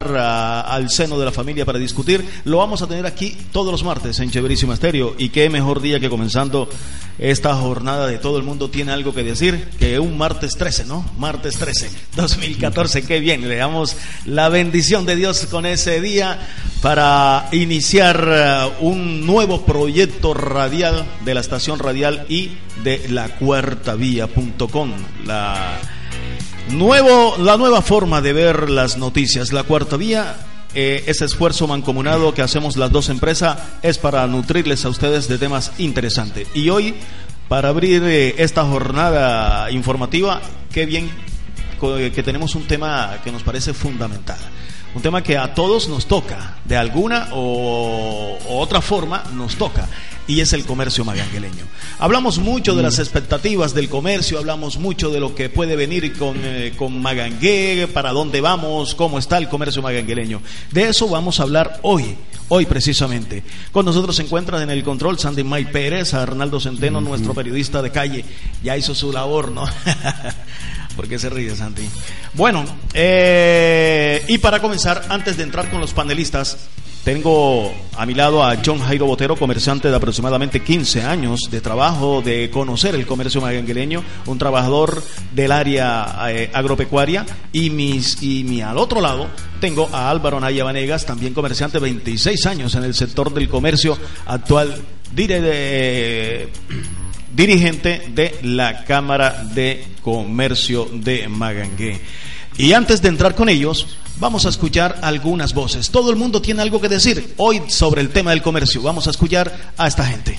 Al seno de la familia para discutir. Lo vamos a tener aquí todos los martes en Chéverísimo Estéreo. Y qué mejor día que comenzando esta jornada de todo el mundo tiene algo que decir que un martes 13, ¿no? Martes 13, 2014. Qué bien. Le damos la bendición de Dios con ese día para iniciar uh, un nuevo proyecto radial de la estación radial y de la cuarta vía.com. La Nuevo, la nueva forma de ver las noticias. La cuarta vía, eh, ese esfuerzo mancomunado que hacemos las dos empresas es para nutrirles a ustedes de temas interesantes. Y hoy, para abrir eh, esta jornada informativa, qué bien que tenemos un tema que nos parece fundamental. Un tema que a todos nos toca, de alguna o, o otra forma nos toca y es el comercio magangueleño. Hablamos mucho de las mm. expectativas del comercio, hablamos mucho de lo que puede venir con, eh, con Magangué, para dónde vamos, cómo está el comercio magangueleño. De eso vamos a hablar hoy, hoy precisamente. Con nosotros se encuentra en el control Sandy May Pérez, Arnaldo Centeno, nuestro periodista de calle, ya hizo su labor, ¿no? ¿Por qué se ríe, Santi? Bueno, eh, y para comenzar, antes de entrar con los panelistas, tengo a mi lado a John Jairo Botero, comerciante de aproximadamente 15 años de trabajo, de conocer el comercio magangueleño, un trabajador del área eh, agropecuaria. Y, mis, y mi, al otro lado tengo a Álvaro Naya Vanegas, también comerciante, 26 años en el sector del comercio, actual dirigente de la Cámara de Comercio de Magangué. Y antes de entrar con ellos, vamos a escuchar algunas voces. Todo el mundo tiene algo que decir hoy sobre el tema del comercio. Vamos a escuchar a esta gente.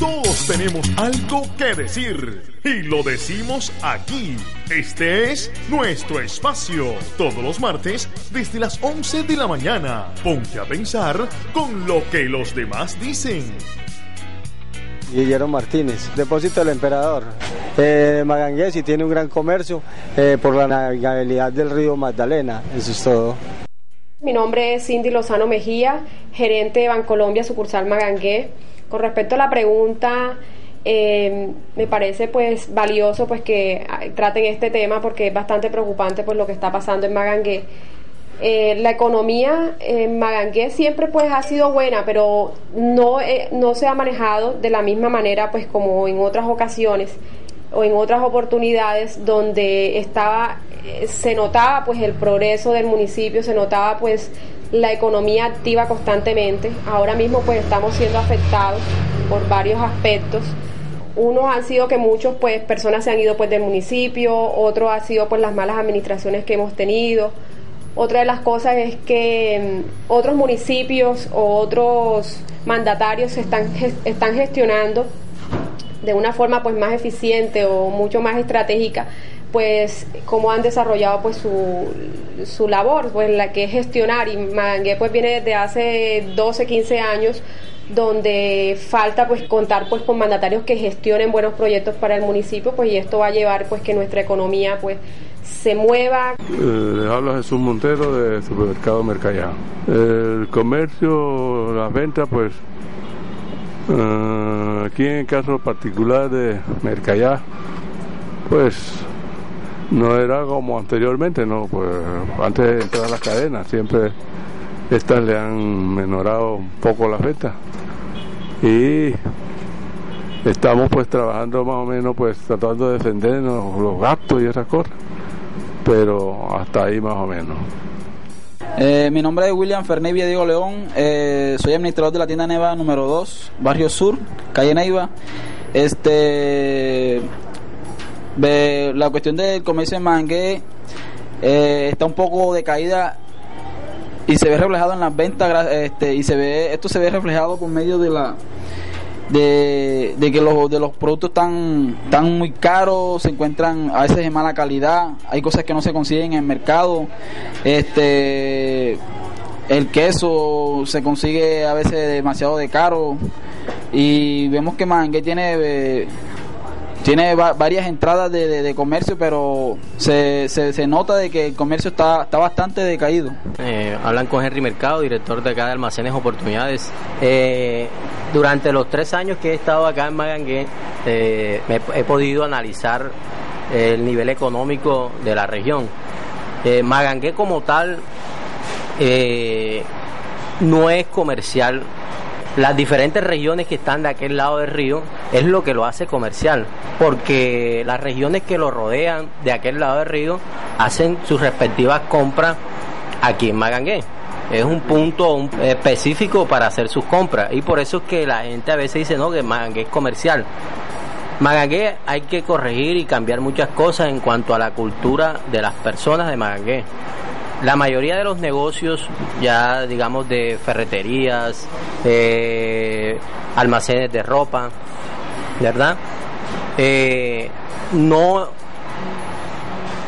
Todos tenemos algo que decir y lo decimos aquí. Este es nuestro espacio. Todos los martes desde las 11 de la mañana. Ponte a pensar con lo que los demás dicen. Guillermo Martínez, depósito del emperador. Eh, Magangués y tiene un gran comercio eh, por la navegabilidad del río Magdalena, eso es todo. Mi nombre es Cindy Lozano Mejía, gerente de Bancolombia, sucursal Magangué. Con respecto a la pregunta, eh, me parece pues valioso pues que traten este tema porque es bastante preocupante pues lo que está pasando en Magangué. Eh, la economía en Magangué siempre pues ha sido buena, pero no, eh, no se ha manejado de la misma manera pues como en otras ocasiones o en otras oportunidades donde estaba eh, se notaba pues el progreso del municipio, se notaba pues la economía activa constantemente. Ahora mismo pues estamos siendo afectados por varios aspectos. Unos han sido que muchos pues personas se han ido pues del municipio, otros ha sido pues las malas administraciones que hemos tenido otra de las cosas es que mm, otros municipios o otros mandatarios están, están gestionando de una forma pues más eficiente o mucho más estratégica pues cómo han desarrollado pues su, su labor, pues la que es gestionar. Y Magangué pues viene desde hace 12, 15 años donde falta pues contar pues con mandatarios que gestionen buenos proyectos para el municipio pues y esto va a llevar pues que nuestra economía pues se mueva. Eh, habla Jesús Montero de Supermercado Mercallá. El comercio, las ventas, pues eh, aquí en el caso particular de Mercallá, pues no era como anteriormente, no, pues antes de entrar a las cadenas, siempre estas le han menorado un poco la ventas. Y estamos pues trabajando más o menos pues tratando de defendernos los gastos y esas cosas pero hasta ahí más o menos. Eh, mi nombre es William Fernevia Diego León, eh, soy administrador de la tienda Neva número 2, Barrio Sur, calle Neiva. Este, la cuestión del comercio en Mangue eh, está un poco decaída y se ve reflejado en las ventas este, y se ve esto se ve reflejado por medio de la de, que los, de los productos están, están muy caros, se encuentran a veces de mala calidad, hay cosas que no se consiguen en el mercado, este el queso se consigue a veces demasiado de caro. Y vemos que Mangue tiene eh, tiene varias entradas de, comercio, pero se, se, nota de que el comercio está, está bastante decaído. Eh, hablan con Henry Mercado, director de acá de Almacenes Oportunidades. Eh, durante los tres años que he estado acá en Magangué, eh, he podido analizar el nivel económico de la región. Magangué como tal no es comercial las diferentes regiones que están de aquel lado del río es lo que lo hace comercial, porque las regiones que lo rodean de aquel lado del río hacen sus respectivas compras aquí en Magangué. Es un punto específico para hacer sus compras y por eso es que la gente a veces dice no que Magangué es comercial. Magangué hay que corregir y cambiar muchas cosas en cuanto a la cultura de las personas de Magangué la mayoría de los negocios, ya digamos de ferreterías, eh, almacenes de ropa, ¿verdad? Eh, no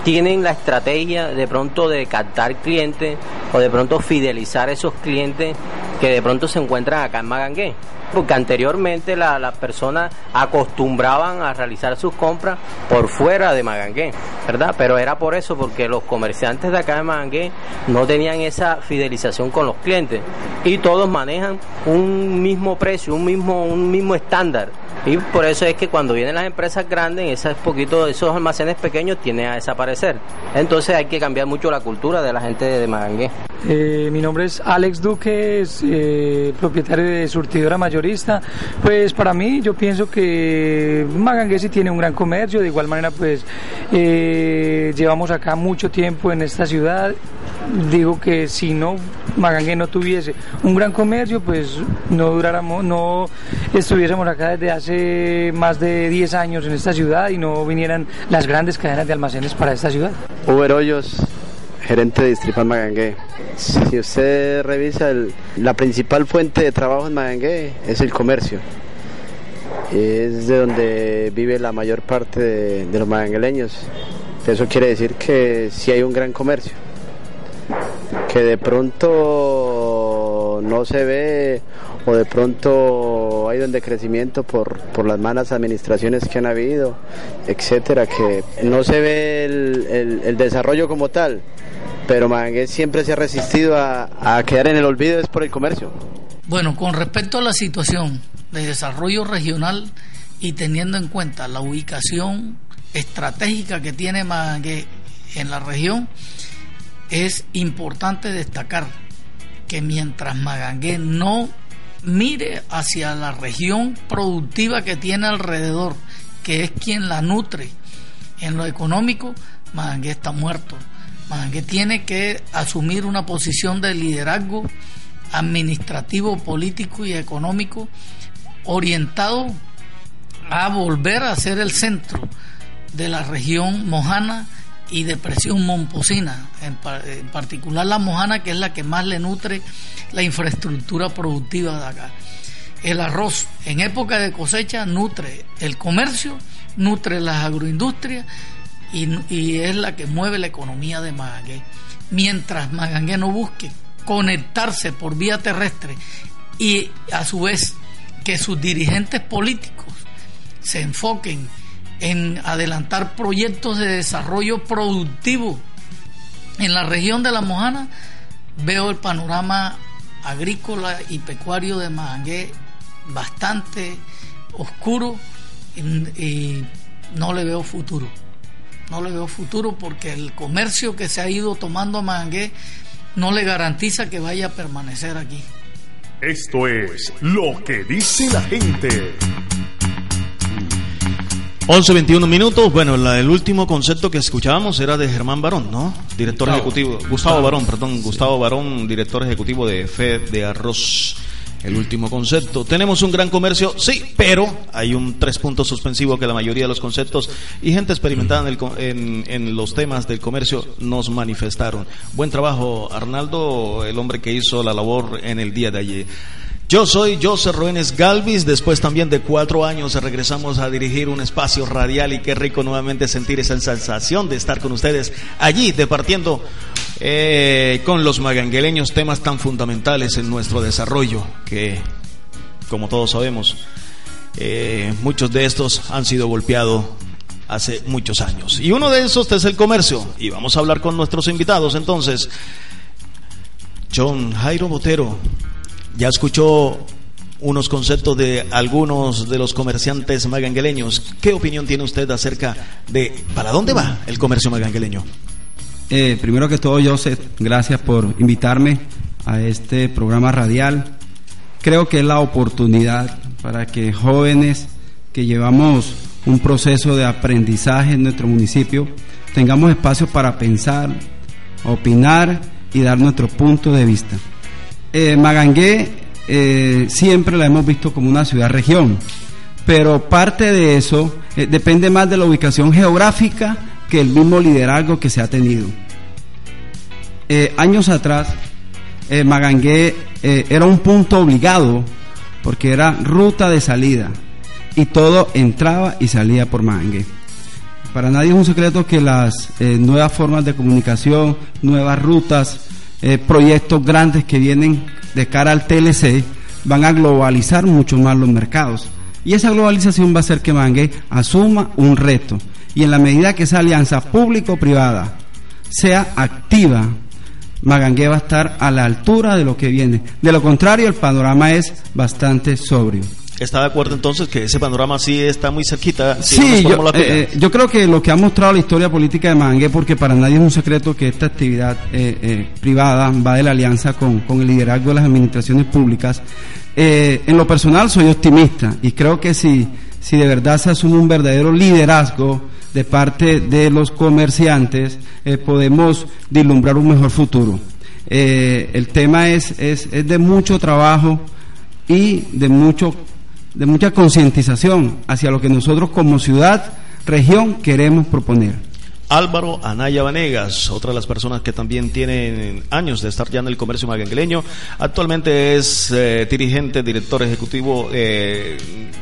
tienen la estrategia de pronto de captar clientes o de pronto fidelizar esos clientes que de pronto se encuentran acá en Magangué porque anteriormente las personas acostumbraban a realizar sus compras por fuera de Magangué, ¿verdad? Pero era por eso, porque los comerciantes de acá de Magangué no tenían esa fidelización con los clientes y todos manejan un mismo precio, un mismo, un mismo estándar. Y por eso es que cuando vienen las empresas grandes, esos poquitos, esos almacenes pequeños tienden a desaparecer. Entonces hay que cambiar mucho la cultura de la gente de Magangué. Eh, mi nombre es Alex Duque, eh, propietario de Surtidora Pues para mí yo pienso que Magangué sí tiene un gran comercio, de igual manera pues eh, llevamos acá mucho tiempo en esta ciudad. Digo que si no Magangué no tuviese un gran comercio, pues no duráramos, no estuviésemos acá desde hace más de 10 años en esta ciudad y no vinieran las grandes cadenas de almacenes para esta ciudad. Uber gerente de Distrital Magangué. Si usted revisa, la principal fuente de trabajo en Magangué es el comercio. Es de donde vive la mayor parte de, los magangueleños. Eso quiere decir que si hay un gran comercio. Que de pronto no se ve o de pronto hay un decrecimiento por, por las malas administraciones que han habido, etcétera, que no se ve el, el desarrollo como tal, pero Mangué siempre se ha resistido a, quedar en el olvido es por el comercio. Bueno, con respecto a la situación de desarrollo regional y teniendo en cuenta la ubicación estratégica que tiene Mangué en la región, es importante destacar que mientras Magangué no mire hacia la región productiva que tiene alrededor, que es quien la nutre. En lo económico, Magangué está muerto. Que tiene que asumir una posición de liderazgo administrativo, político y económico orientado a volver a ser el centro de la región mojana y de presión momposina, en, particular la mojana que es la que más le nutre la infraestructura productiva de acá. El arroz en época de cosecha nutre el comercio, nutre las agroindustrias y, es la que mueve la economía de Magangué. Mientras Magangué no busque conectarse por vía terrestre y a su vez que sus dirigentes políticos se enfoquen en adelantar proyectos de desarrollo productivo en la región de La Mojana, veo el panorama agrícola y pecuario de Magangué bastante oscuro y no le veo futuro no le veo futuro porque el comercio que se ha ido tomando a Mangué no le garantiza que vaya a permanecer aquí. Esto es lo que dice la gente. 11.21 minutos. Bueno, el último concepto que escuchábamos era de Germán Barón, ¿no? Director ejecutivo. Gustavo Barón, perdón. Gustavo Barón, director ejecutivo de FED de Arroz. El último concepto. Tenemos un gran comercio, sí, pero hay un tres puntos suspensivo que la mayoría de los conceptos y gente experimentada en, en, los temas del comercio nos manifestaron. Buen trabajo, Arnaldo, el hombre que hizo la labor en el día de ayer. Yo soy José Ruénes Galvis. Después también de cuatro años regresamos a dirigir un espacio radial y qué rico nuevamente sentir esa sensación de estar con ustedes allí, departiendo eh, con los magangueleños temas tan fundamentales en nuestro desarrollo que, como todos sabemos, eh, muchos de estos han sido golpeados hace muchos años. Y uno de esos es el comercio. Y vamos a hablar con nuestros invitados entonces. John Jairo Botero ya escuchó unos conceptos de algunos de los comerciantes magangueleños. ¿Qué opinión tiene usted acerca de para dónde va el comercio magangueleño? Eh, primero que todo, Joseph, gracias por invitarme a este programa radial. Creo que es la oportunidad para que jóvenes que llevamos un proceso de aprendizaje en nuestro municipio tengamos espacio para pensar, opinar y dar nuestro punto de vista. Eh, Magangué eh, siempre la hemos visto como una ciudad-región, pero parte de eso eh, depende más de la ubicación geográfica que el mismo liderazgo que se ha tenido. años atrás, Magangué era un punto obligado porque era ruta de salida y todo entraba y salía por Magangué. Para nadie es un secreto que las nuevas formas de comunicación, nuevas rutas, eh, proyectos grandes que vienen de cara al TLC van a globalizar mucho más los mercados. Y esa globalización va a hacer que Mangue asuma un reto. Y en la medida que esa alianza público-privada sea activa, Magangue va a estar a la altura de lo que viene. De lo contrario, el panorama es bastante sobrio. ¿Está de acuerdo entonces que ese panorama sí está muy cerquita? sí, yo, eh, eh, yo, creo que lo que ha mostrado la historia política de Mangue, porque para nadie es un secreto que esta actividad eh, privada va de la alianza con, con, el liderazgo de las administraciones públicas, en lo personal soy optimista y creo que si, si de verdad se asume un verdadero liderazgo de parte de los comerciantes, podemos vislumbrar un mejor futuro. el tema es, es, es de mucho trabajo y de mucho de mucha concientización hacia lo que nosotros como ciudad, región, queremos proponer. Álvaro Anaya Vanegas, otra de las personas que también tienen años de estar ya en el comercio magangueleño. Actualmente es eh, dirigente, director ejecutivo eh,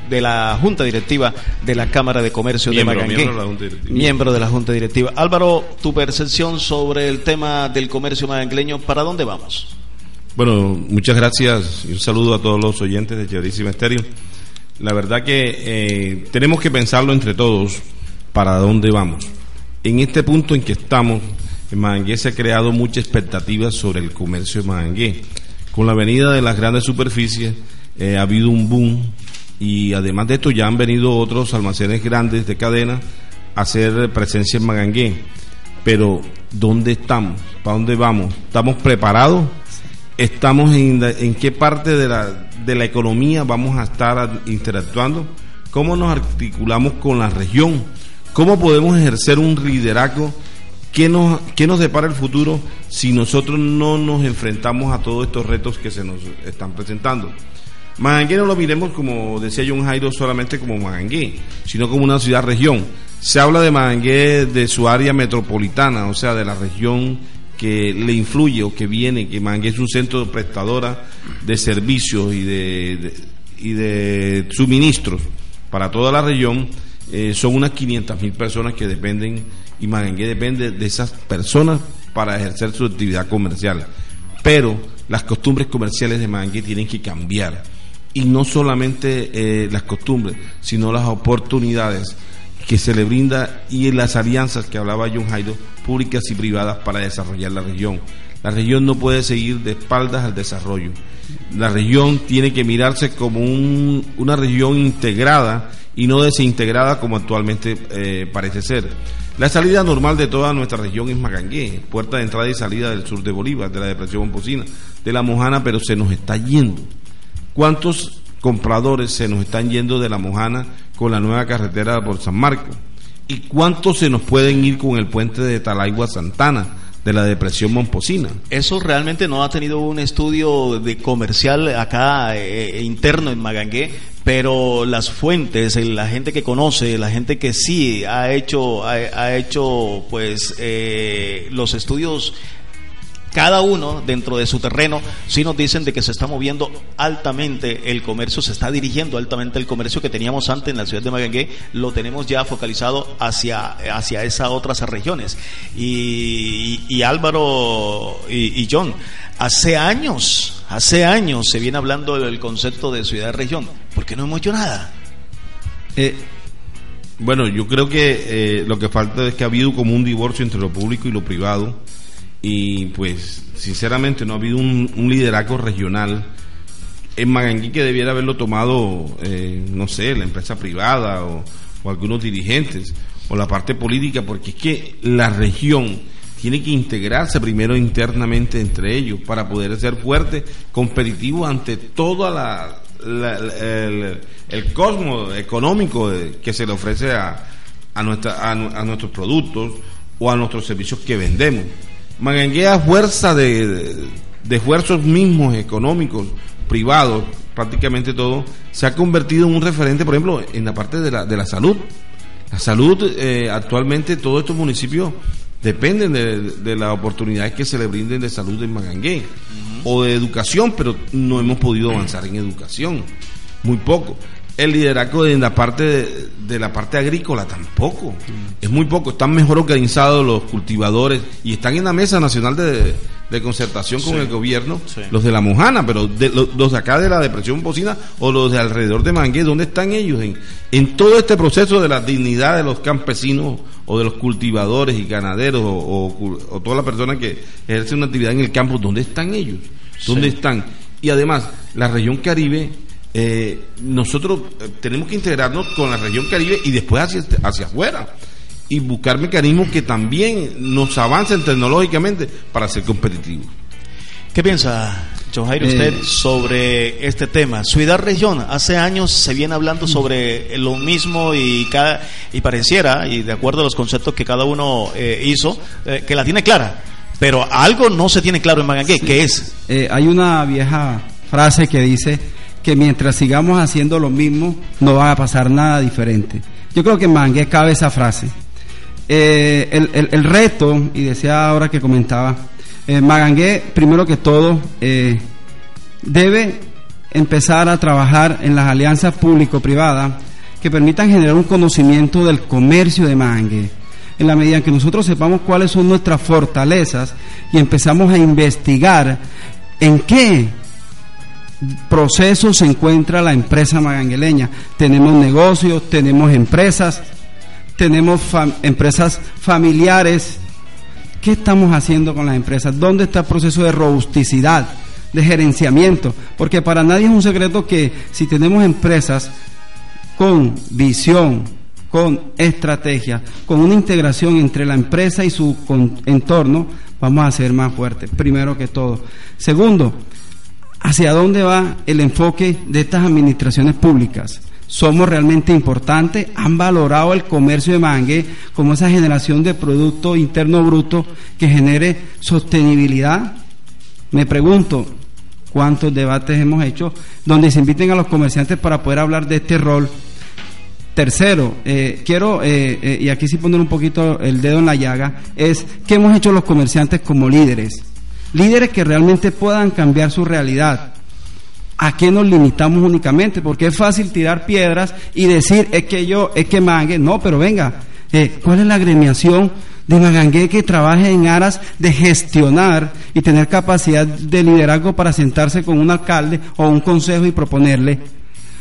de la Junta Directiva de la Cámara de Comercio de Magangué. Miembro de, la Junta Directiva. miembro de la Junta Directiva. Álvaro, tu percepción sobre el tema del comercio magangueleño, ¿para dónde vamos? Bueno, muchas gracias y un saludo a todos los oyentes de Chéverísima Estéreo. La verdad que eh, tenemos que pensarlo entre todos para dónde vamos. En este punto en que estamos, en Magangué se ha creado mucha expectativa sobre el comercio de Magangué. Con la venida de las grandes superficies eh, ha habido un boom y además de esto ya han venido otros almacenes grandes de cadena a hacer presencia en Magangué. Pero ¿dónde estamos? ¿Para dónde vamos? ¿Estamos preparados? ¿Estamos en, en qué parte de la, de la economía vamos a estar interactuando, cómo nos articulamos con la región, cómo podemos ejercer un liderazgo, qué nos, qué nos depara el futuro si nosotros no nos enfrentamos a todos estos retos que se nos están presentando. Magangué no lo miremos como decía John Jairo solamente como Magangué, sino como una ciudad-región. Se habla de Magangué de su área metropolitana, o sea, de la región que le influye o que viene, que Mangue es un centro prestadora de servicios y de, y de suministros para toda la región, eh, son unas 500 mil personas que dependen y Mangue depende de esas personas para ejercer su actividad comercial. Pero las costumbres comerciales de Mangue tienen que cambiar. Y no solamente eh, las costumbres, sino las oportunidades que se le brinda y las alianzas que hablaba John Jairo, públicas y privadas para desarrollar la región. La región no puede seguir de espaldas al desarrollo. La región tiene que mirarse como una región integrada y no desintegrada como actualmente eh, parece ser. La salida normal de toda nuestra región es Magangué, puerta de entrada y salida del sur de Bolívar, de la depresión Momposina, de la Mojana, pero se nos está yendo. ¿Cuántos compradores se nos están yendo de la Mojana con la nueva carretera por San Marco? ¿Y cuántos se nos pueden ir con el puente de Talaigua Santana? de la depresión momposina. Eso realmente no ha tenido un estudio de comercial acá eh, eh, interno en Magangué, pero las fuentes, la gente que conoce, la gente que sí ha hecho, ha, hecho pues eh, los estudios cada uno dentro de su terreno sí nos dicen de que se está moviendo altamente el comercio, se está dirigiendo altamente el comercio que teníamos antes en la ciudad de Magangué, lo tenemos ya focalizado hacia, hacia esas otras regiones. Y, Álvaro y, y John, hace años, hace años se viene hablando del concepto de ciudad-región, ¿por qué no hemos hecho nada? Eh, bueno, yo creo que eh, lo que falta es que ha habido como un divorcio entre lo público y lo privado y pues sinceramente no ha habido un, liderazgo regional en Magangui que debiera haberlo tomado, eh, no sé, la empresa privada o, algunos dirigentes o la parte política, porque es que la región tiene que integrarse primero internamente entre ellos para poder ser fuerte, competitivo ante toda la, el, cosmos económico que se le ofrece a, a, nuestra, a, nuestros productos o a nuestros servicios que vendemos. Magangue a fuerza de, de, esfuerzos mismos económicos, privados, prácticamente todo, se ha convertido en un referente, por ejemplo, en la parte de la, de la salud. La salud, eh, actualmente todos estos municipios dependen de, de, las oportunidades que se le brinden de salud en Magangué o de educación, pero no hemos podido avanzar en educación, muy poco. El liderazgo en la parte de, la parte agrícola tampoco, es muy poco. Están mejor organizados los cultivadores y están en la mesa nacional de, de concertación con el gobierno, los de la Mojana, pero de, los, de acá de la depresión bocina o los de alrededor de Mangué, ¿dónde están ellos? En, en todo este proceso de la dignidad de los campesinos o de los cultivadores y ganaderos o, o, toda la persona que ejerce una actividad en el campo, ¿dónde están ellos? ¿Dónde están? Y además, la región Caribe, eh, nosotros eh, tenemos que integrarnos con la región Caribe y después hacia, hacia afuera y buscar mecanismos que también nos avancen tecnológicamente para ser competitivos. ¿Qué piensa, usted eh, sobre este tema? Ciudad-región, hace años se viene hablando sobre lo mismo y, cada, y pareciera, y de acuerdo a los conceptos que cada uno eh, hizo, eh, que la tiene clara. Pero algo no se tiene claro en Magangué, ¿qué es? hay una vieja frase que dice que mientras sigamos haciendo lo mismo, no va a pasar nada diferente. Yo creo que en cabe esa frase eh, el, reto, y decía ahora que comentaba, eh, Magangué, primero que todo, eh, debe empezar a trabajar en las alianzas público-privadas que permitan generar un conocimiento del comercio de Magangué. En la medida en que nosotros sepamos cuáles son nuestras fortalezas y empezamos a investigar en qué proceso se encuentra la empresa magangueleña. Tenemos negocios, tenemos empresas, tenemos empresas familiares. ¿Qué estamos haciendo con las empresas? ¿Dónde está el proceso de robusticidad, de gerenciamiento? Porque para nadie es un secreto que si tenemos empresas con visión, con estrategia, con una integración entre la empresa y su entorno, vamos a ser más fuertes, primero que todo. Segundo, ¿hacia dónde va el enfoque de estas administraciones públicas? somos realmente importantes, han valorado el comercio de mangue como esa generación de Producto Interno Bruto que genere sostenibilidad. Me pregunto, ¿cuántos debates hemos hecho donde se inviten a los comerciantes para poder hablar de este rol? Tercero, eh, quiero, eh, eh, y aquí sí poner un poquito el dedo en la llaga, es qué hemos hecho los comerciantes como líderes. Líderes que realmente puedan cambiar su realidad ¿A qué nos limitamos únicamente? Porque es fácil tirar piedras y decir, es que yo, es que Magangue. No, pero venga, eh, ¿cuál es la agremiación de Magangue que trabaje en aras de gestionar y tener capacidad de liderazgo para sentarse con un alcalde o un consejo y proponerle?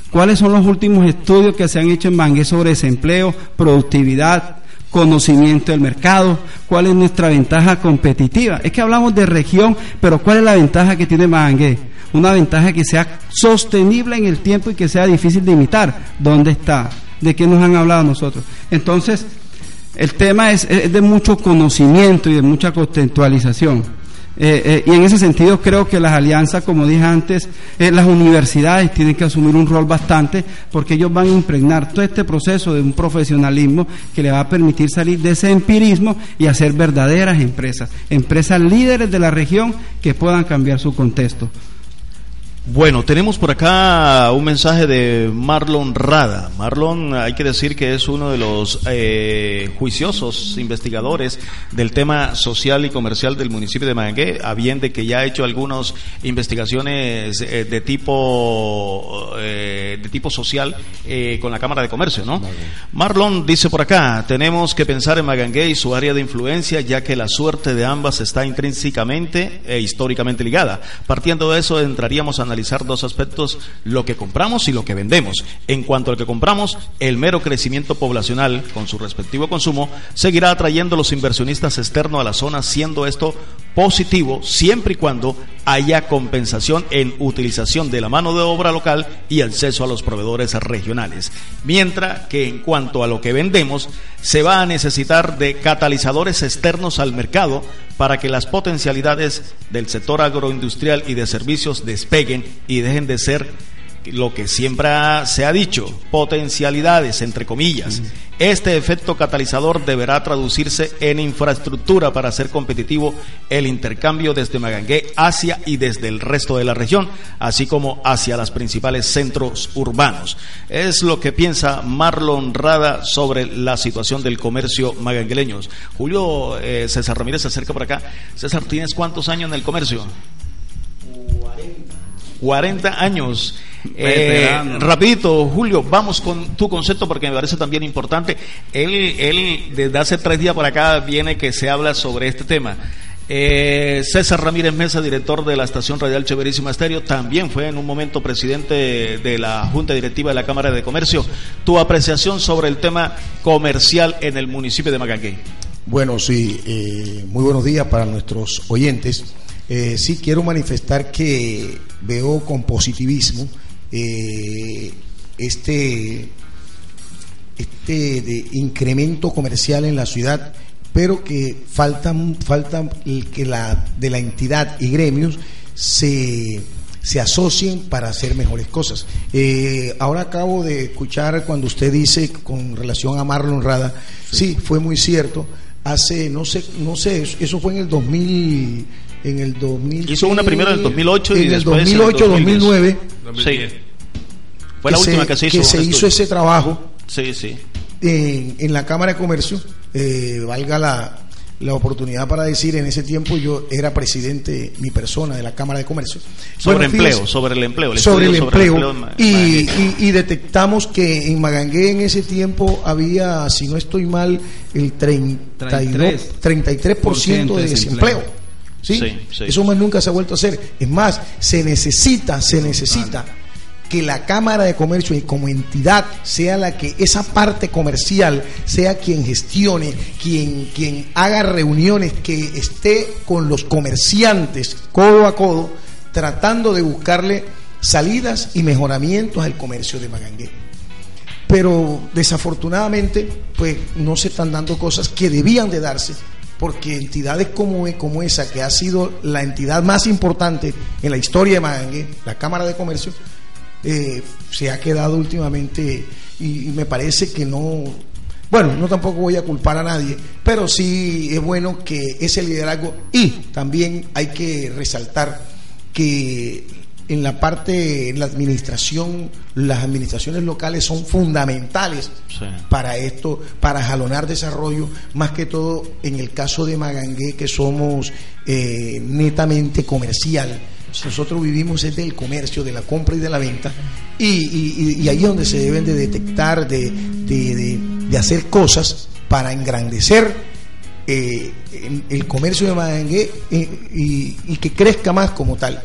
¿Cuáles son los últimos estudios que se han hecho en Mangue sobre desempleo, productividad, conocimiento del mercado, cuál es nuestra ventaja competitiva. Es que hablamos de región, pero ¿cuál es la ventaja que tiene Mangue? una ventaja que sea sostenible en el tiempo y que sea difícil de imitar. ¿Dónde está? ¿De qué nos han hablado nosotros? Entonces, el tema es, de mucho conocimiento y de mucha contextualización. Eh, eh, y en ese sentido creo que las alianzas, como dije antes, eh, las universidades tienen que asumir un rol bastante porque ellos van a impregnar todo este proceso de un profesionalismo que le va a permitir salir de ese empirismo y hacer verdaderas empresas, empresas líderes de la región que puedan cambiar su contexto. Bueno, tenemos por acá un mensaje de Marlon Rada. Marlon, hay que decir que es uno de los eh, juiciosos investigadores del tema social y comercial del municipio de Magangué, a bien de que ya ha hecho algunas investigaciones eh, de tipo eh, de tipo social eh, con la Cámara de Comercio, ¿no? Marlon dice por acá, tenemos que pensar en Magangué y su área de influencia, ya que la suerte de ambas está intrínsecamente e históricamente ligada. Partiendo de eso, entraríamos a analizar dos aspectos, lo que compramos y lo que vendemos. En cuanto al que compramos, el mero crecimiento poblacional, con su respectivo consumo, seguirá atrayendo a los inversionistas externos a la zona, siendo esto positivo siempre y cuando haya compensación en utilización de la mano de obra local y acceso a los proveedores regionales. Mientras que en cuanto a lo que vendemos, se va a necesitar de catalizadores externos al mercado para que las potencialidades del sector agroindustrial y de servicios despeguen y dejen de ser lo que siempre se ha dicho, potencialidades, entre comillas. Este efecto catalizador deberá traducirse en infraestructura para hacer competitivo el intercambio desde Magangué hacia y desde el resto de la región, así como hacia los principales centros urbanos. Es lo que piensa Marlon Rada sobre la situación del comercio magangueleño. Julio eh, César Ramírez se acerca por acá. César, ¿tienes cuántos años en el comercio? 40 años. Eh, rapidito, Julio, vamos con tu concepto porque me parece también importante. Él, él desde hace tres días por acá viene que se habla sobre este tema. Eh, César Ramírez Mesa, director de la estación radial Cheverísima Estéreo, también fue en un momento presidente de la Junta Directiva de la Cámara de Comercio. Tu apreciación sobre el tema comercial en el municipio de Magangué. Bueno, sí, eh, muy buenos días para nuestros oyentes. Eh, sí quiero manifestar que veo con positivismo eh, este, este de incremento comercial en la ciudad, pero que faltan, falta que la, de la entidad y gremios se, se asocien para hacer mejores cosas. Eh, ahora acabo de escuchar cuando usted dice con relación a Marlon Rada, sí, fue muy cierto. Hace, no sé, no sé, eso fue en el 2000 en el 2000. Hizo una primero en el 2008 y en el 2008, en el 2009. Sí. Fue la última que se hizo. Que se un hizo ese trabajo Sí, sí. en, en la Cámara de Comercio. eh, valga la, la oportunidad para decir, en ese tiempo yo era presidente, mi persona, de la Cámara de Comercio. Sobre Bueno, empleo, fíjese, sobre el empleo. el sobre el empleo. en Ma- y, y- y detectamos que en Magangué en ese tiempo había, si no estoy mal, el 32, 33% de desempleo. ¿Sí? Sí, sí. Eso más nunca se ha vuelto a hacer. Es más, se necesita, se necesita que la Cámara de Comercio y como entidad sea la que esa parte comercial sea quien gestione, quien, quien haga reuniones, que esté con los comerciantes codo a codo, tratando de buscarle salidas y mejoramientos al comercio de Magangué. Pero desafortunadamente, pues no se están dando cosas que debían de darse, porque entidades como, esa, que ha sido la entidad más importante en la historia de Magangué, la Cámara de Comercio, eh, se ha quedado últimamente y, y me parece que no, bueno, no tampoco voy a culpar a nadie, pero sí es bueno que ese liderazgo y también hay que resaltar que en la parte, en la administración, las administraciones locales son fundamentales para esto, para jalonar desarrollo, más que todo en el caso de Magangué, que somos eh, netamente comercial. Nosotros vivimos es del comercio, de la compra y de la venta, y, y- ahí es donde se deben de detectar, de, de- de- de hacer cosas para engrandecer eh, el- el comercio de Magangué eh, y, y que crezca más como tal.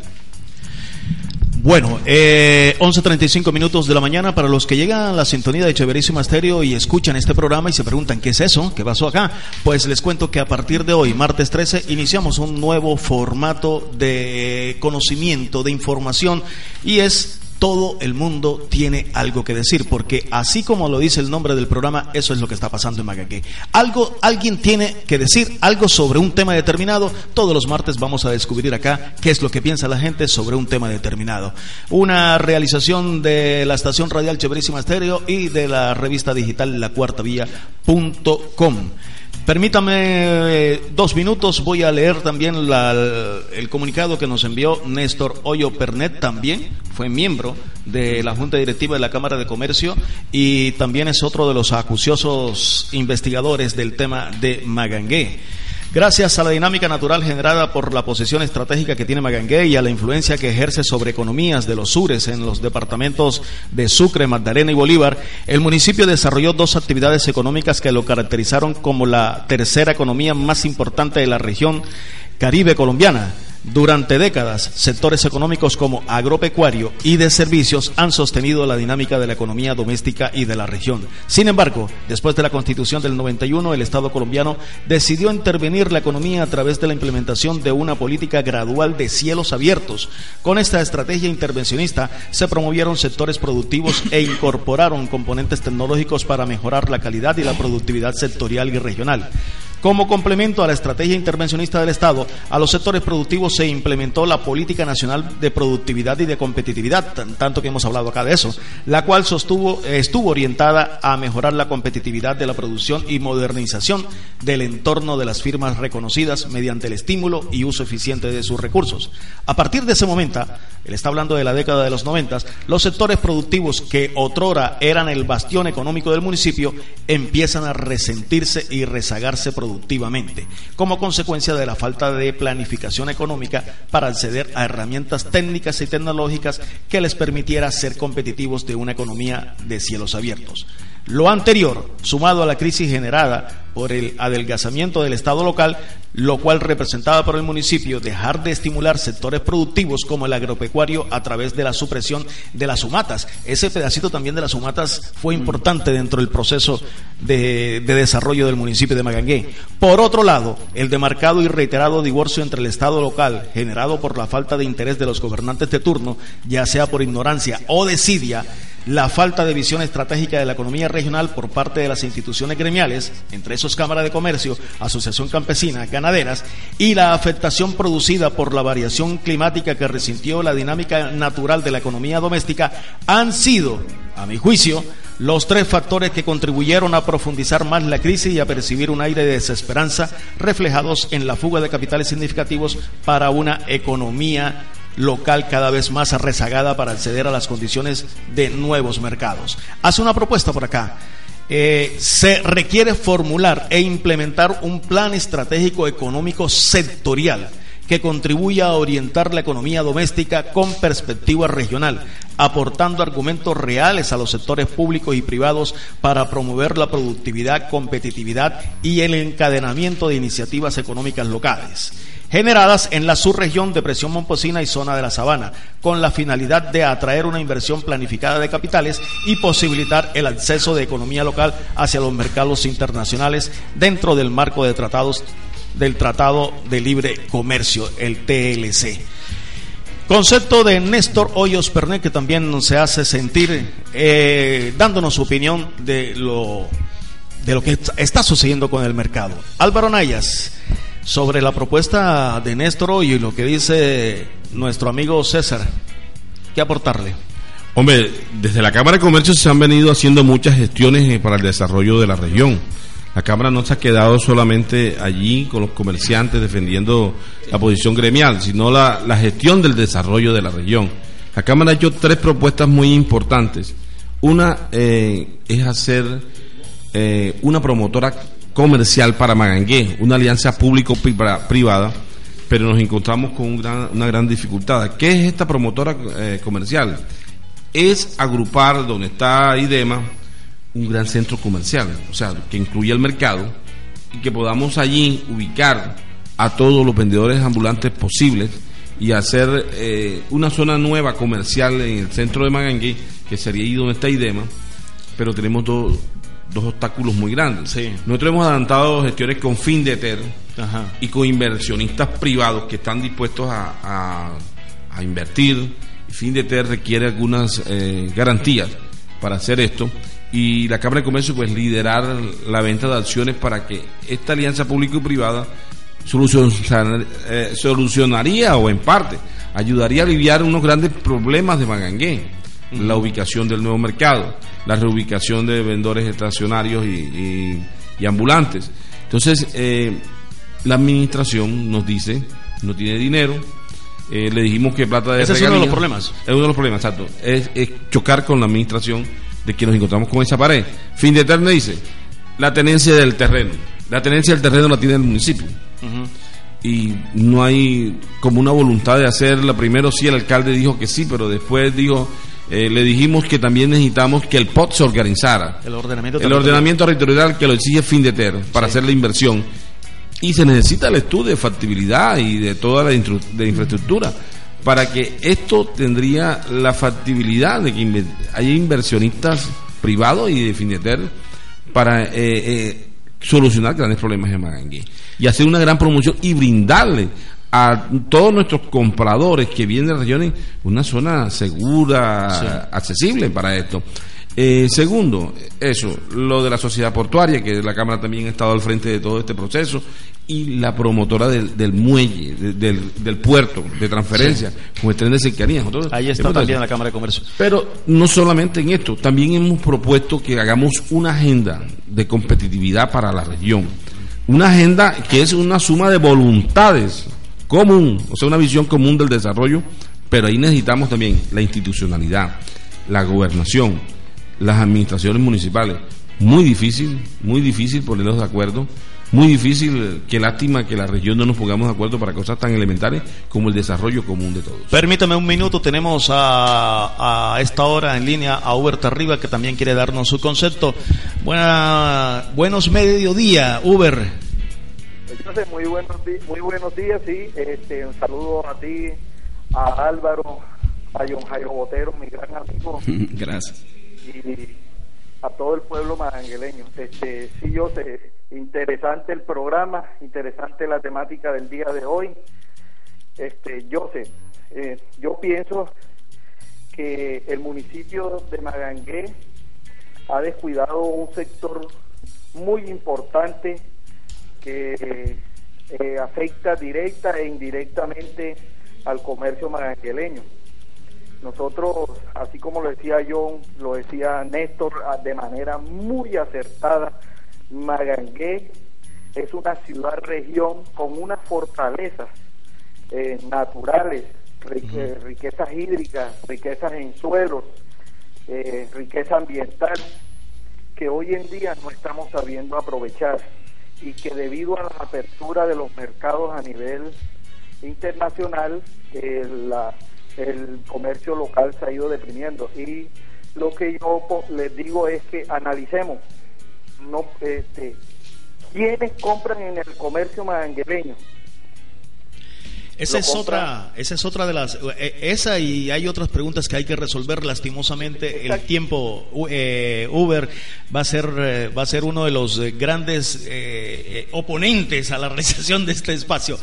Bueno, eh, 11.35 minutos de la mañana para los que llegan a la sintonía de Cheverísima Estéreo y escuchan este programa y se preguntan qué es eso, qué pasó acá. Pues les cuento que a partir de hoy, martes 13, iniciamos un nuevo formato de conocimiento, de información y es todo el mundo tiene algo que decir, porque así como lo dice el nombre del programa, eso es lo que está pasando en Magaqué. Algo, alguien tiene que decir algo sobre un tema determinado. Todos los martes vamos a descubrir acá qué es lo que piensa la gente sobre un tema determinado. Una realización de la estación radial Cheverísima Estéreo y de la revista digital La Cuarta Vía.com. Permítame eh, dos minutos, voy a leer también la- el comunicado que nos envió Néstor Hoyo Pernet, también fue miembro de la Junta Directiva de la Cámara de Comercio y también es otro de los acuciosos investigadores del tema de Magangué. Gracias a la dinámica natural generada por la posición estratégica que tiene Magangué y a la influencia que ejerce sobre economías de los sures en los departamentos de Sucre, Magdalena y Bolívar, el municipio desarrolló dos actividades económicas que lo caracterizaron como la tercera economía más importante de la región caribe colombiana. Durante décadas, sectores económicos como agropecuario y de servicios han sostenido la dinámica de la economía doméstica y de la región. Sin embargo, después de la Constitución del 91, el Estado colombiano decidió intervenir la economía a través de la implementación de una política gradual de cielos abiertos. Con esta estrategia intervencionista se promovieron sectores productivos e incorporaron componentes tecnológicos para mejorar la calidad y la productividad sectorial y regional. Como complemento a la estrategia intervencionista del Estado, a los sectores productivos se implementó la Política Nacional de Productividad y de Competitividad, tan- tanto que hemos hablado acá de eso, la cual sostuvo, estuvo orientada a mejorar la competitividad de la producción y modernización del entorno de las firmas reconocidas mediante el estímulo y uso eficiente de sus recursos. A partir de ese momento, él está hablando de la década de los noventas, los sectores productivos que otrora eran el bastión económico del municipio empiezan a resentirse y rezagarse productivamente, como consecuencia de la falta de planificación económica para acceder a herramientas técnicas y tecnológicas que les permitiera ser competitivos de una economía de cielos abiertos. Lo anterior, sumado a la crisis generada por el adelgazamiento del Estado local, lo cual representaba por el municipio dejar de estimular sectores productivos como el agropecuario a través de la supresión de las sumatas. Ese pedacito también de las sumatas fue importante dentro del proceso de, de desarrollo del municipio de Magangué. Por otro lado, el demarcado y reiterado divorcio entre el Estado local, generado por la falta de interés de los gobernantes de turno, ya sea por ignorancia o desidia, la falta de visión estratégica de la economía regional por parte de las instituciones gremiales, entre esos Cámara de Comercio, Asociación Campesina, Ganaderas, y la afectación producida por la variación climática que resintió la dinámica natural de la economía doméstica, han sido, a mi juicio, los tres factores que contribuyeron a profundizar más la crisis y a percibir un aire de desesperanza reflejados en la fuga de capitales significativos para una economía local cada vez más rezagada para acceder a las condiciones de nuevos mercados. Hace una propuesta por acá. Eh, se requiere formular e implementar un plan estratégico económico sectorial que contribuya a orientar la economía doméstica con perspectiva regional, aportando argumentos reales a los sectores públicos y privados para promover la productividad, competitividad y el encadenamiento de iniciativas económicas locales generadas en la subregión de presión momposina y zona de la sabana, con la finalidad de atraer una inversión planificada de capitales y posibilitar el acceso de economía local hacia los mercados internacionales dentro del marco de tratados del Tratado de Libre Comercio, el TLC. Concepto de Néstor Hoyos Pernet, que también se hace sentir eh, dándonos su opinión de lo, de lo que está sucediendo con el mercado. Álvaro Nayas, sobre la propuesta de Néstor y lo que dice nuestro amigo César, ¿qué aportarle? Hombre, desde la Cámara de Comercio se han venido haciendo muchas gestiones eh, para el desarrollo de la región. La Cámara no se ha quedado solamente allí con los comerciantes defendiendo la posición gremial, sino la, la gestión del desarrollo de la región. La Cámara ha hecho tres propuestas muy importantes. Una eh, es hacer eh, una promotora comercial para Magangué, una alianza público-privada, pero nos encontramos con una gran dificultad. ¿Qué es esta promotora eh, comercial? Es agrupar donde está IDEMA un gran centro comercial, o sea, que incluya el mercado y que podamos allí ubicar a todos los vendedores ambulantes posibles y hacer eh, una zona nueva comercial en el centro de Magangué, que sería ahí donde está IDEMA, pero tenemos dos, dos obstáculos muy grandes. Nosotros hemos adelantado gestiones con FinDeter Ajá. y con inversionistas privados que están dispuestos a, a- a invertir. FinDeter requiere algunas eh, garantías para hacer esto y la Cámara de Comercio pues liderar la venta de acciones para que esta alianza público y privada solucionar- eh, solucionaría o en parte ayudaría a aliviar unos grandes problemas de La ubicación del nuevo mercado la reubicación de vendedores estacionarios y, y- y ambulantes Entonces, eh, la administración nos dice, no tiene dinero, eh, le dijimos que plata de Ese es uno de los problemas. Es uno de los problemas, exacto. Es, es chocar con la administración de que nos encontramos con esa pared. Fin de eterno dice, la tenencia del terreno. La tenencia del terreno la tiene el municipio. Y no hay como una voluntad de hacerla. Primero sí, el alcalde dijo que sí, pero después dijo, eh, le dijimos que también necesitamos que el POT se organizara. El ordenamiento El territorial. ordenamiento territorial que lo exige Findeter para hacer la inversión. Y se necesita el estudio de factibilidad y de toda la de infraestructura para que esto tendría la factibilidad de que haya inversionistas privados y de Findeter para eh, eh, solucionar grandes problemas en Magangué y hacer una gran promoción y brindarle a todos nuestros compradores que vienen de regiones una zona segura, accesible para esto. Eh, segundo, eso, lo de la sociedad portuaria, que la Cámara también ha estado al frente de todo este proceso, y la promotora del, del muelle, de- del, del puerto de transferencia, con el tren de cercanía. Nosotros Ahí está también la Cámara de Comercio. pero no solamente en esto, también hemos propuesto que hagamos una agenda de competitividad para la región. Una agenda que es una suma de voluntades común, o sea, una visión común del desarrollo, pero ahí necesitamos también la institucionalidad, la gobernación, las administraciones municipales. Muy difícil, muy difícil ponerlos de acuerdo. Muy difícil, eh, qué lástima que la región no nos pongamos de acuerdo para cosas tan elementales como el desarrollo común de todos. Permítame un minuto, tenemos a, a esta hora en línea a Uber Tarriba que también quiere darnos su concepto. Buena, buenos mediodía, Uber. Entonces, muy buenos, muy buenos días, sí. Este, un saludo a ti, a Álvaro, a John Jairo Botero, mi gran amigo, Gracias. y a todo el pueblo marangueleño. Este, sí, yo sé, interesante el programa, interesante la temática del día de hoy. Este, yo sé, eh, yo pienso que el municipio de Magangué ha descuidado un sector muy importante que eh, afecta directa e indirectamente al comercio magangueleño. Nosotros, así como lo decía John, lo decía Néstor ah, de manera muy acertada, Magangué es una ciudad-región con unas fortalezas eh, naturales, ri- riquezas hídricas, riquezas en suelos, eh, riqueza ambiental, que hoy en día no estamos sabiendo aprovechar y que debido a la apertura de los mercados a nivel internacional, eh, el comercio local se ha ido deprimiendo. Y lo que yo les digo es que analicemos no este, quiénes compran en el comercio maganguereño. Esa es otra, esa es otra de las, eh, esa y hay otras preguntas que hay que resolver lastimosamente. El tiempo eh, Uber va a ser, eh, va a ser uno de los eh, grandes eh, oponentes a la realización de este espacio.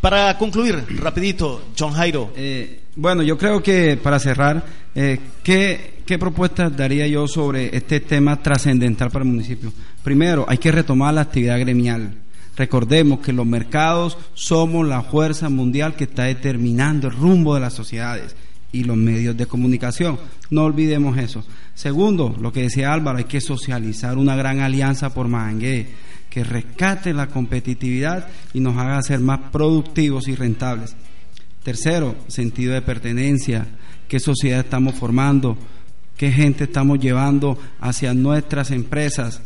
Para concluir, rapidito, John Jairo. Eh, bueno, yo creo que para cerrar, eh, ¿qué, ¿qué propuestas daría yo sobre este tema trascendental para el municipio? Primero, hay que retomar la actividad gremial. Recordemos que los mercados somos la fuerza mundial que está determinando el rumbo de las sociedades y los medios de comunicación. No olvidemos eso. Segundo, lo que decía Álvaro, hay que socializar una gran alianza por Magangué que rescate la competitividad y nos haga ser más productivos y rentables. Tercero, sentido de pertenencia, qué sociedad estamos formando, qué gente estamos llevando hacia nuestras empresas,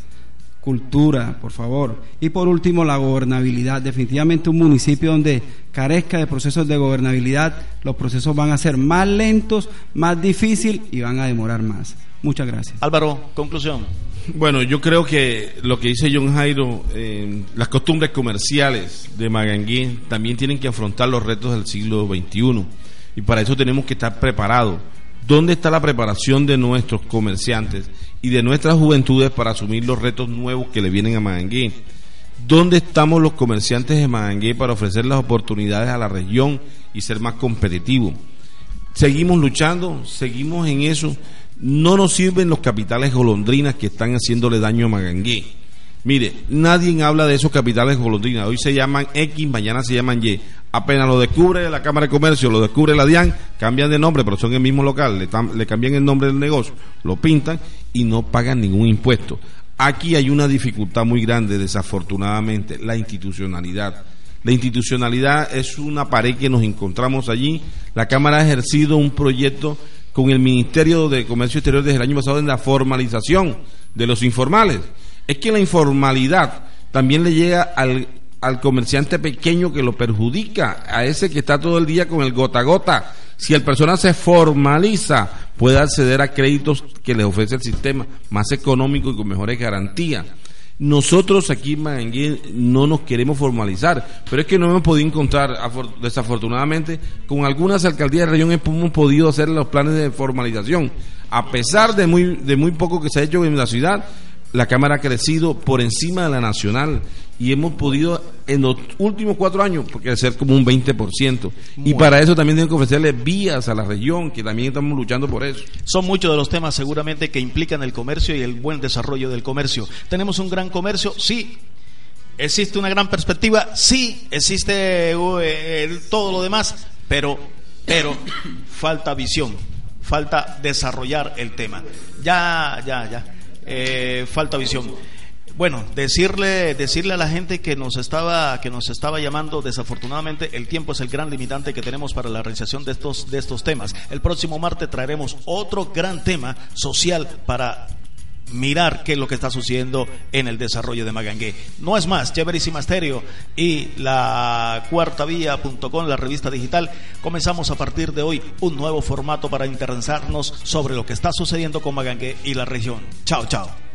cultura, por favor. Y por último, la gobernabilidad. Definitivamente un municipio donde carezca de procesos de gobernabilidad, los procesos van a ser más lentos, más difíciles y van a demorar más. Muchas gracias. Álvaro, conclusión. Bueno, yo creo que lo que dice John Jairo, eh, las costumbres comerciales de Magangué también tienen que afrontar los retos del siglo XXI y para eso tenemos que estar preparados. ¿Dónde está la preparación de nuestros comerciantes y de nuestras juventudes para asumir los retos nuevos que le vienen a Magangué? ¿Dónde estamos los comerciantes de Magangué para ofrecer las oportunidades a la región y ser más competitivos? seguimos luchando, seguimos en eso. No nos sirven los capitales golondrinas que están haciéndole daño a Magangué. Mire, nadie habla de esos capitales golondrinas. Hoy se llaman X, mañana se llaman Y. Apenas lo descubre la Cámara de Comercio, lo descubre la DIAN, cambian de nombre, pero son el mismo local, le cambian el nombre del negocio, lo pintan y no pagan ningún impuesto. Aquí hay una dificultad muy grande, desafortunadamente, la institucionalidad. La institucionalidad es una pared que nos encontramos allí. La Cámara ha ejercido un proyecto con el Ministerio de Comercio Exterior desde el año pasado en la formalización de los informales. Es que la informalidad también le llega al, al comerciante pequeño que lo perjudica, a ese que está todo el día con el gota a gota. Si el persona se formaliza, puede acceder a créditos que le ofrece el sistema más económico y con mejores garantías. Nosotros aquí en no nos queremos formalizar, pero es que no hemos podido encontrar, desafortunadamente, con algunas alcaldías de región hemos podido hacer los planes de formalización. A pesar de muy, de muy poco que se ha hecho en la ciudad, la Cámara ha crecido por encima de la nacional y hemos podido en los últimos cuatro años crecer como un 20%. Y para eso también tenemos que ofrecerle vías a la región, que también estamos luchando por eso. Son muchos de los temas seguramente que implican el comercio y el buen desarrollo del comercio. ¿Tenemos un gran comercio? Sí. ¿Existe una gran perspectiva? Sí. ¿Existe eh, todo lo demás? Pero, pero falta visión, falta desarrollar el tema. Ya, ya, ya. Eh, falta visión. Bueno, decirle, decirle a la gente que nos estaba, que nos estaba llamando, desafortunadamente el tiempo es el gran limitante que tenemos para la realización de estos, de estos temas. El próximo martes traeremos otro gran tema social para mirar qué es lo que está sucediendo en el desarrollo de Magangué. No es más, Chéverísima Stereo y la cuarta vía.com, la revista digital, comenzamos a partir de hoy un nuevo formato para interesarnos sobre lo que está sucediendo con Magangué y la región. Chao, chao.